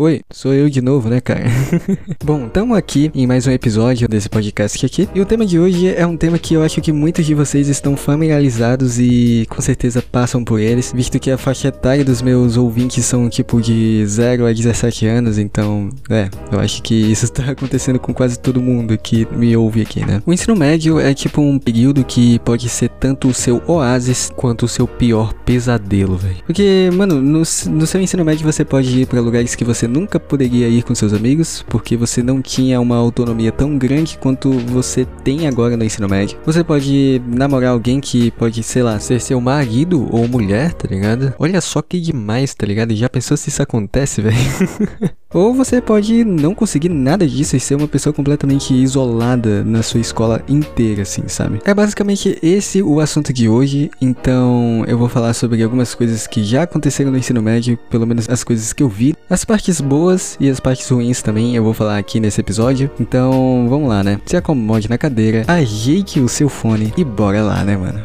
Oi, sou eu de novo, né, cara? Bom, estamos aqui em mais um episódio desse podcast aqui. E o tema de hoje é um tema que eu acho que muitos de vocês estão familiarizados e com certeza passam por eles, visto que a faixa etária dos meus ouvintes são tipo de 0 a 17 anos, então, é, eu acho que isso está acontecendo com quase todo mundo que me ouve aqui, né? O ensino médio é tipo um período que pode ser tanto o seu oásis quanto o seu pior pesadelo, velho. Porque, mano, no, no seu ensino médio você pode ir para lugares que você nunca poderia ir com seus amigos, porque você não tinha uma autonomia tão grande quanto você tem agora no ensino médio. Você pode namorar alguém que pode, sei lá, ser seu marido ou mulher, tá ligado? Olha só que demais, tá ligado? Já pensou se isso acontece, velho? Ou você pode não conseguir nada disso e ser uma pessoa completamente isolada na sua escola inteira, assim, sabe? É basicamente esse o assunto de hoje, então eu vou falar sobre algumas coisas que já aconteceram no ensino médio, pelo menos as coisas que eu vi, as partes boas e as partes ruins também eu vou falar aqui nesse episódio. Então, vamos lá, né? Se acomode na cadeira, ajeite o seu fone e bora lá, né, mano?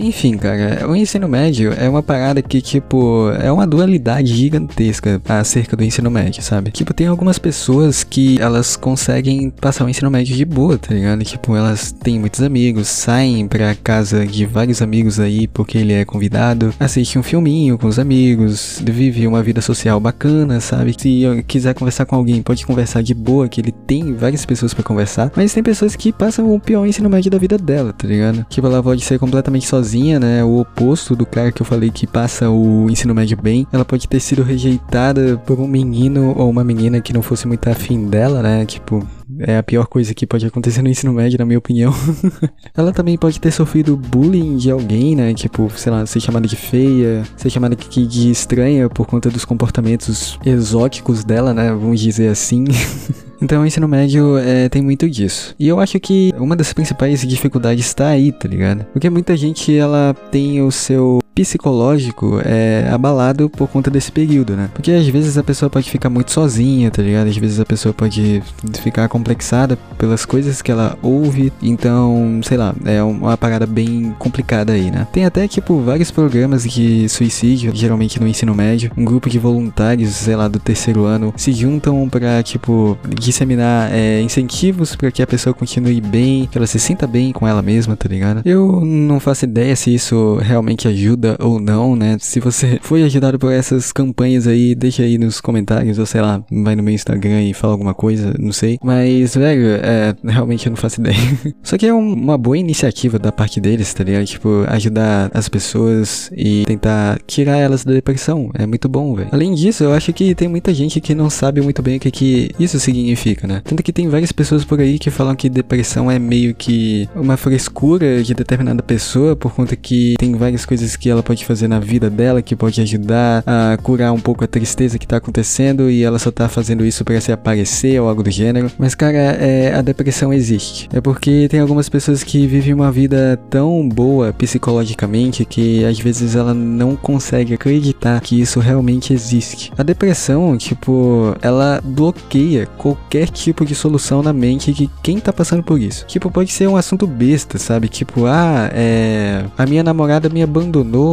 Enfim, cara, o ensino médio é uma parada que, tipo, é uma dualidade gigantesca acerca do ensino médio, sabe? Tipo, tem algumas pessoas que elas conseguem passar o ensino médio de boa, tá ligado? Tipo, elas têm muitos amigos, saem pra casa de vários amigos aí porque ele é convidado, assiste um filminho com os amigos, vive uma vida social bacana, sabe? Se quiser conversar com alguém, pode conversar de boa, que ele tem várias pessoas para conversar, mas tem pessoas que passam o pior ensino médio da vida dela, tá ligado? Tipo, ela pode ser completamente sozinha sozinha, né? O oposto do cara que eu falei que passa o ensino médio bem. Ela pode ter sido rejeitada por um menino ou uma menina que não fosse muito afim dela, né? Tipo, é a pior coisa que pode acontecer no ensino médio, na minha opinião. ela também pode ter sofrido bullying de alguém, né? Tipo, sei lá, ser chamada de feia, ser chamada de estranha por conta dos comportamentos exóticos dela, né? Vamos dizer assim. Então o ensino médio é, tem muito disso. E eu acho que uma das principais dificuldades está aí, tá ligado? Porque muita gente ela tem o seu psicológico é abalado por conta desse período, né? Porque às vezes a pessoa pode ficar muito sozinha, tá ligado? Às vezes a pessoa pode ficar complexada pelas coisas que ela ouve. Então, sei lá, é uma parada bem complicada aí, né? Tem até, tipo, vários programas de suicídio, geralmente no ensino médio. Um grupo de voluntários, sei lá, do terceiro ano, se juntam pra, tipo, disseminar é, incentivos para que a pessoa continue bem, que ela se sinta bem com ela mesma, tá ligado? Eu não faço ideia se isso realmente ajuda ajuda ou não, né? Se você foi ajudado por essas campanhas aí, deixa aí nos comentários, ou sei lá, vai no meu Instagram e fala alguma coisa, não sei. Mas, velho, é, realmente eu não faço ideia. Só que é um, uma boa iniciativa da parte deles, tá ligado? Tipo, ajudar as pessoas e tentar tirar elas da depressão. É muito bom, velho. Além disso, eu acho que tem muita gente que não sabe muito bem o que, que isso significa, né? Tanto que tem várias pessoas por aí que falam que depressão é meio que uma frescura de determinada pessoa por conta que tem várias coisas que ela pode fazer na vida dela, que pode ajudar a curar um pouco a tristeza que tá acontecendo e ela só tá fazendo isso para se aparecer ou algo do gênero. Mas, cara, é, a depressão existe. É porque tem algumas pessoas que vivem uma vida tão boa psicologicamente que às vezes ela não consegue acreditar que isso realmente existe. A depressão, tipo, ela bloqueia qualquer tipo de solução na mente de quem tá passando por isso. Tipo, pode ser um assunto besta, sabe? Tipo, ah, é. A minha namorada me abandonou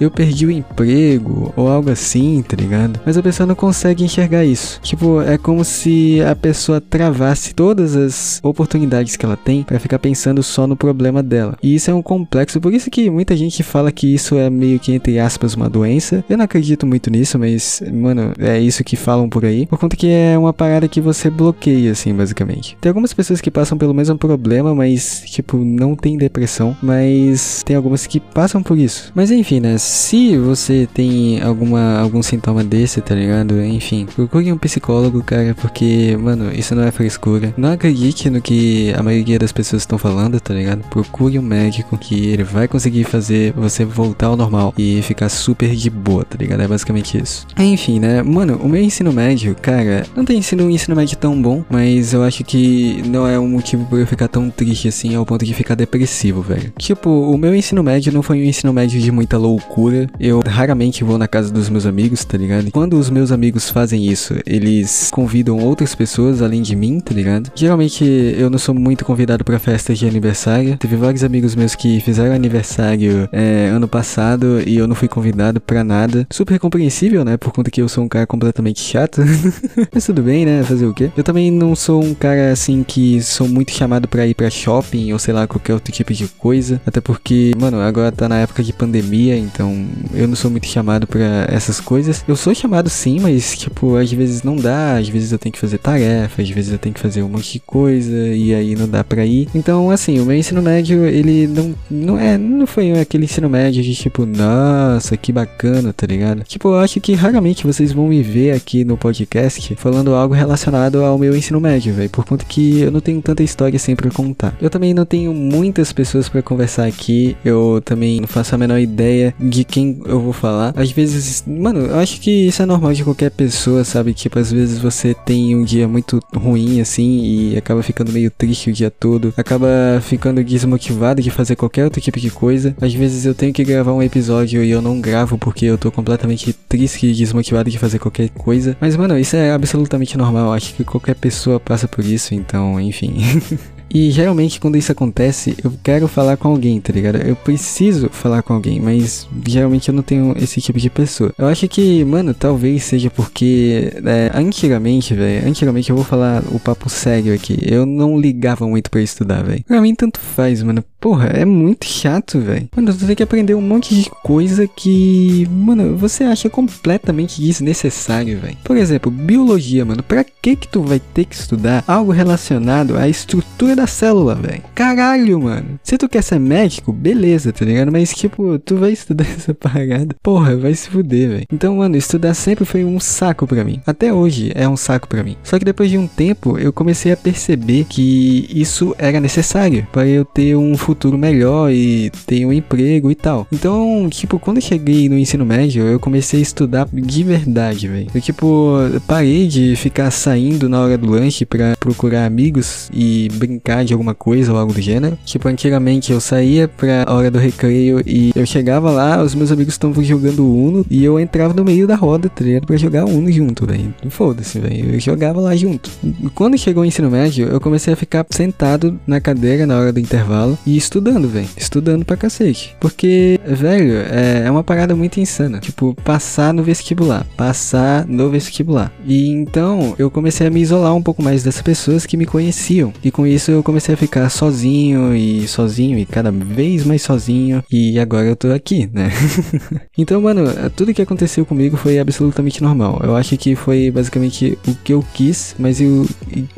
eu perdi o emprego, ou algo assim, tá ligado? Mas a pessoa não consegue enxergar isso. Tipo, é como se a pessoa travasse todas as oportunidades que ela tem para ficar pensando só no problema dela. E isso é um complexo, por isso que muita gente fala que isso é meio que, entre aspas, uma doença. Eu não acredito muito nisso, mas, mano, é isso que falam por aí. Por conta que é uma parada que você bloqueia, assim, basicamente. Tem algumas pessoas que passam pelo mesmo problema, mas, tipo, não tem depressão. Mas tem algumas que passam por isso. Mas enfim, né? Se você tem alguma, algum sintoma desse, tá ligado? Enfim, procure um psicólogo, cara, porque, mano, isso não é frescura. Não acredite no que a maioria das pessoas estão falando, tá ligado? Procure um médico que ele vai conseguir fazer você voltar ao normal e ficar super de boa, tá ligado? É basicamente isso. Enfim, né? Mano, o meu ensino médio, cara, não tem sido um ensino médio tão bom, mas eu acho que não é um motivo pra eu ficar tão triste assim ao ponto de ficar depressivo, velho. Tipo, o meu ensino médio não foi um ensino médio de muito muita loucura. Eu raramente vou na casa dos meus amigos, tá ligado? Quando os meus amigos fazem isso, eles convidam outras pessoas além de mim, tá ligado? Geralmente eu não sou muito convidado para festas de aniversário. Teve vários amigos meus que fizeram aniversário é, ano passado e eu não fui convidado para nada. Super compreensível, né? Por conta que eu sou um cara completamente chato. Mas tudo bem, né? Fazer o quê? Eu também não sou um cara assim que sou muito chamado para ir para shopping ou sei lá, qualquer outro tipo de coisa. Até porque, mano, agora tá na época de pandemia, então eu não sou muito chamado para essas coisas. Eu sou chamado sim, mas tipo, às vezes não dá, às vezes eu tenho que fazer tarefa, às vezes eu tenho que fazer um monte de coisa e aí não dá pra ir. Então, assim, o meu ensino médio, ele não, não é, não foi aquele ensino médio de tipo, nossa, que bacana, tá ligado? Tipo, eu acho que raramente vocês vão me ver aqui no podcast falando algo relacionado ao meu ensino médio, velho, por conta que eu não tenho tanta história assim pra contar. Eu também não tenho muitas pessoas para conversar aqui, eu também não faço a menor ideia de quem eu vou falar. Às vezes, mano, eu acho que isso é normal de qualquer pessoa, sabe? Tipo, às vezes você tem um dia muito ruim assim e acaba ficando meio triste o dia todo, acaba ficando desmotivado de fazer qualquer outro tipo de coisa. Às vezes eu tenho que gravar um episódio e eu não gravo porque eu tô completamente triste e desmotivado de fazer qualquer coisa. Mas, mano, isso é absolutamente normal. Acho que qualquer pessoa passa por isso, então, enfim. E geralmente quando isso acontece, eu quero falar com alguém, tá ligado? Eu preciso falar com alguém, mas geralmente eu não tenho esse tipo de pessoa. Eu acho que, mano, talvez seja porque é, antigamente, velho, antigamente eu vou falar o papo sério aqui. Eu não ligava muito para estudar, velho. Pra mim tanto faz, mano. Porra, é muito chato, velho. Mano, tu tem que aprender um monte de coisa que, mano, você acha completamente desnecessário, velho. Por exemplo, biologia, mano. Pra que que tu vai ter que estudar algo relacionado à estrutura da célula, velho? Caralho, mano. Se tu quer ser médico, beleza, tá ligado? Mas, tipo, tu vai estudar essa parada. Porra, vai se fuder, velho. Então, mano, estudar sempre foi um saco pra mim. Até hoje é um saco pra mim. Só que depois de um tempo, eu comecei a perceber que isso era necessário para eu ter um futuro melhor e ter um emprego e tal. Então, tipo, quando eu cheguei no ensino médio, eu comecei a estudar de verdade, velho. Eu, tipo, parei de ficar saindo na hora do lanche pra procurar amigos e brincar de alguma coisa ou algo do gênero. Tipo, antigamente eu saía pra hora do recreio e eu chegava lá, os meus amigos estavam jogando Uno e eu entrava no meio da roda, tá ligado? Pra jogar Uno junto, velho. Foda-se, velho. Eu jogava lá junto. E quando chegou o ensino médio, eu comecei a ficar sentado na cadeira na hora do intervalo e estudando, velho. Estudando pra cacete. Porque, velho, é, é uma parada muito insana. Tipo, passar no vestibular. Passar no vestibular. E então eu comecei a me isolar um pouco mais das pessoas que me conheciam. E com isso eu comecei a ficar sozinho e sozinho e cada vez mais sozinho. E agora eu tô aqui, né? então, mano, tudo que aconteceu comigo foi absolutamente normal. Eu acho que foi basicamente o que eu quis, mas eu,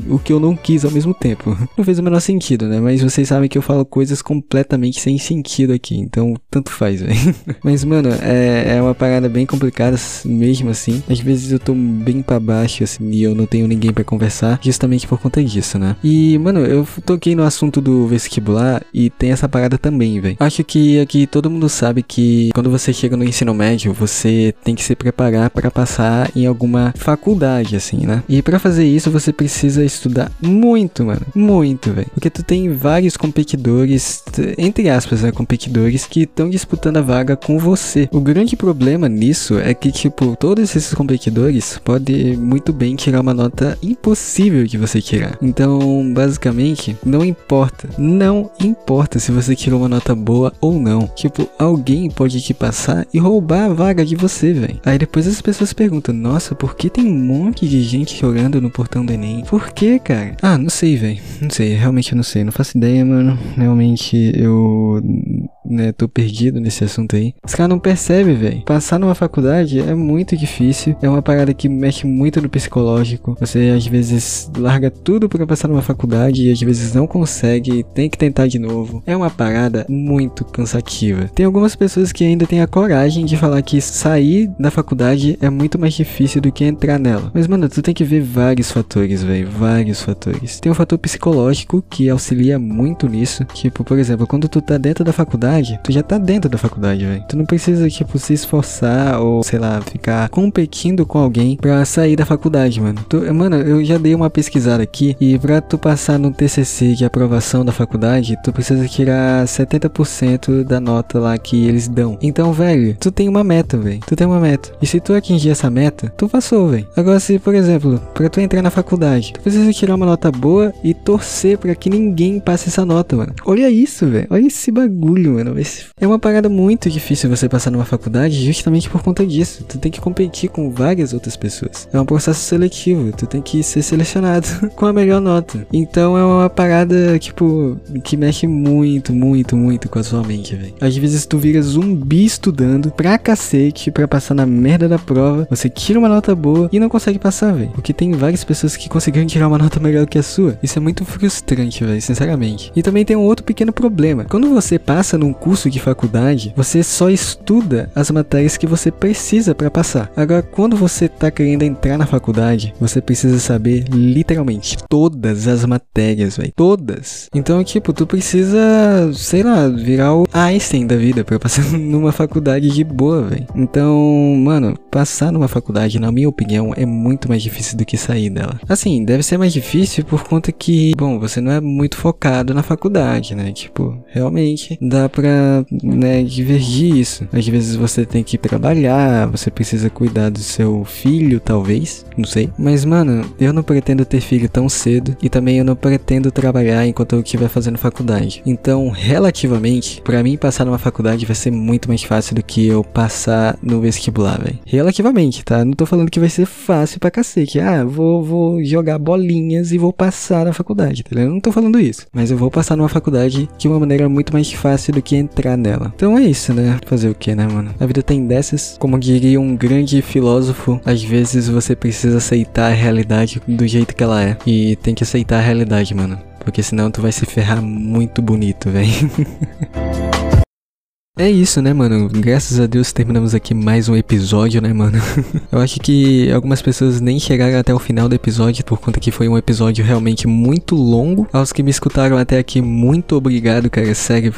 o que eu não quis ao mesmo tempo. Não fez o menor sentido, né? Mas vocês sabem que eu falo coisas completamente sem sentido aqui, então tanto faz, velho. mas, mano, é, é uma parada bem complicada mesmo assim. Às vezes eu tô bem para baixo, assim, e eu não tenho ninguém para conversar, justamente por conta disso, né? E, mano, eu toquei no assunto do vestibular e tem essa parada também, velho. Acho que aqui todo mundo sabe que quando você chega no ensino médio, você tem que se preparar para passar em alguma faculdade, assim, né? E para fazer isso, você precisa estudar muito, mano. Muito, velho. Porque tu tem vários competidores, entre aspas, né? Competidores que estão disputando a vaga com você. O grande problema nisso é que, tipo, todos esses competidores podem muito bem tirar uma nota impossível de você tirar. Então, basicamente, não importa. Não importa se você tirou uma nota boa ou não. Tipo, alguém pode te passar e roubar a vaga de você, velho. Aí depois as pessoas perguntam: Nossa, por que tem um monte de gente chorando no portão do Enem? Por que, cara? Ah, não sei, velho. Não sei, realmente eu não sei. Não faço ideia, mano. Realmente eu né, tô perdido nesse assunto aí. Os caras não percebem, velho. Passar numa faculdade é muito difícil. É uma parada que mexe muito no psicológico. Você às vezes larga tudo para passar numa faculdade e às vezes não consegue, tem que tentar de novo. É uma parada muito cansativa. Tem algumas pessoas que ainda têm a coragem de falar que sair da faculdade é muito mais difícil do que entrar nela. Mas, mano, tu tem que ver vários fatores, velho. Vários fatores. Tem o fator psicológico que auxilia muito nisso. Tipo, por exemplo, quando tu tá dentro da faculdade, faculdade, tu já tá dentro da faculdade, velho. Tu não precisa, tipo, se esforçar ou, sei lá, ficar competindo com alguém pra sair da faculdade, mano. Tu, mano, eu já dei uma pesquisada aqui e pra tu passar no TCC de aprovação da faculdade, tu precisa tirar 70% da nota lá que eles dão. Então, velho, tu tem uma meta, velho. Tu tem uma meta. E se tu atingir essa meta, tu passou, velho. Agora, se, por exemplo, pra tu entrar na faculdade, tu precisa tirar uma nota boa e torcer pra que ninguém passe essa nota, mano. Olha isso, velho. Olha esse bagulho, mano. Esse... É uma parada muito difícil você passar numa faculdade justamente por conta disso. Tu tem que competir com várias outras pessoas. É um processo seletivo. Tu tem que ser selecionado com a melhor nota. Então é uma parada, tipo, que mexe muito, muito, muito com a sua mente, velho. Às vezes tu vira zumbi estudando pra cacete pra passar na merda da prova. Você tira uma nota boa e não consegue passar, velho. Porque tem várias pessoas que conseguiram tirar uma nota melhor que a sua. Isso é muito frustrante, velho, sinceramente. E também tem um outro pequeno problema. Quando você passa num curso de faculdade, você só estuda as matérias que você precisa para passar. Agora, quando você tá querendo entrar na faculdade, você precisa saber literalmente todas as matérias, velho. Todas. Então, tipo, tu precisa, sei lá, virar o Einstein da vida para passar numa faculdade de boa, velho. Então, mano, passar numa faculdade, na minha opinião, é muito mais difícil do que sair dela. Assim, deve ser mais difícil por conta que, bom, você não é muito focado na faculdade, né? Tipo, realmente dá pra, né, divergir isso. Às vezes você tem que trabalhar, você precisa cuidar do seu filho, talvez, não sei. Mas, mano, eu não pretendo ter filho tão cedo e também eu não pretendo trabalhar enquanto eu estiver fazendo faculdade. Então, relativamente, para mim passar numa faculdade vai ser muito mais fácil do que eu passar no vestibular, velho. Relativamente, tá? Não tô falando que vai ser fácil pra cacete. Ah, vou, vou jogar bolinhas e vou passar na faculdade, tá ligado? Não tô falando isso. Mas eu vou passar numa faculdade de uma maneira muito mais fácil do que entrar nela. Então é isso, né? Fazer o que, né, mano? A vida tem dessas. Como diria um grande filósofo, às vezes você precisa aceitar a realidade do jeito que ela é. E tem que aceitar a realidade, mano. Porque senão tu vai se ferrar muito bonito, velho. É isso, né, mano? Graças a Deus terminamos aqui mais um episódio, né, mano? Eu acho que algumas pessoas nem chegaram até o final do episódio por conta que foi um episódio realmente muito longo. Aos que me escutaram até aqui, muito obrigado, cara, sério.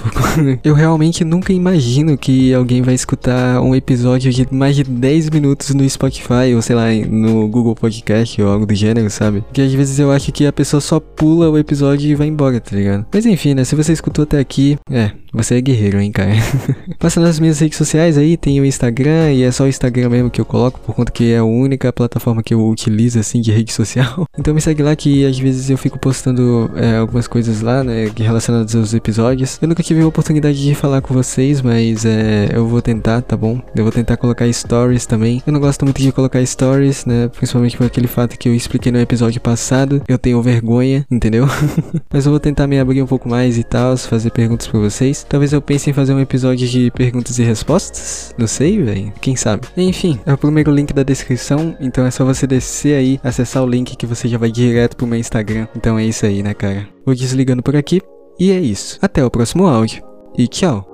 Eu realmente nunca imagino que alguém vai escutar um episódio de mais de 10 minutos no Spotify ou sei lá, no Google Podcast ou algo do gênero, sabe? Porque às vezes eu acho que a pessoa só pula o episódio e vai embora, tá ligado? Mas enfim, né? Se você escutou até aqui, é, você é guerreiro, hein, cara? Passa nas minhas redes sociais aí, tem o Instagram e é só o Instagram mesmo que eu coloco, por conta que é a única plataforma que eu utilizo, assim, de rede social. Então me segue lá que às vezes eu fico postando é, algumas coisas lá, né, relacionadas aos episódios. Eu nunca tive a oportunidade de falar com vocês, mas é, eu vou tentar, tá bom? Eu vou tentar colocar stories também. Eu não gosto muito de colocar stories, né, principalmente por aquele fato que eu expliquei no episódio passado. Eu tenho vergonha, entendeu? mas eu vou tentar me abrir um pouco mais e tal, fazer perguntas pra vocês. Talvez eu pense em fazer um episódio de perguntas e respostas? Não sei, velho. Quem sabe? Enfim, é o primeiro link da descrição, então é só você descer aí, acessar o link que você já vai direto pro meu Instagram. Então é isso aí, né, cara? Vou desligando por aqui e é isso. Até o próximo áudio e tchau.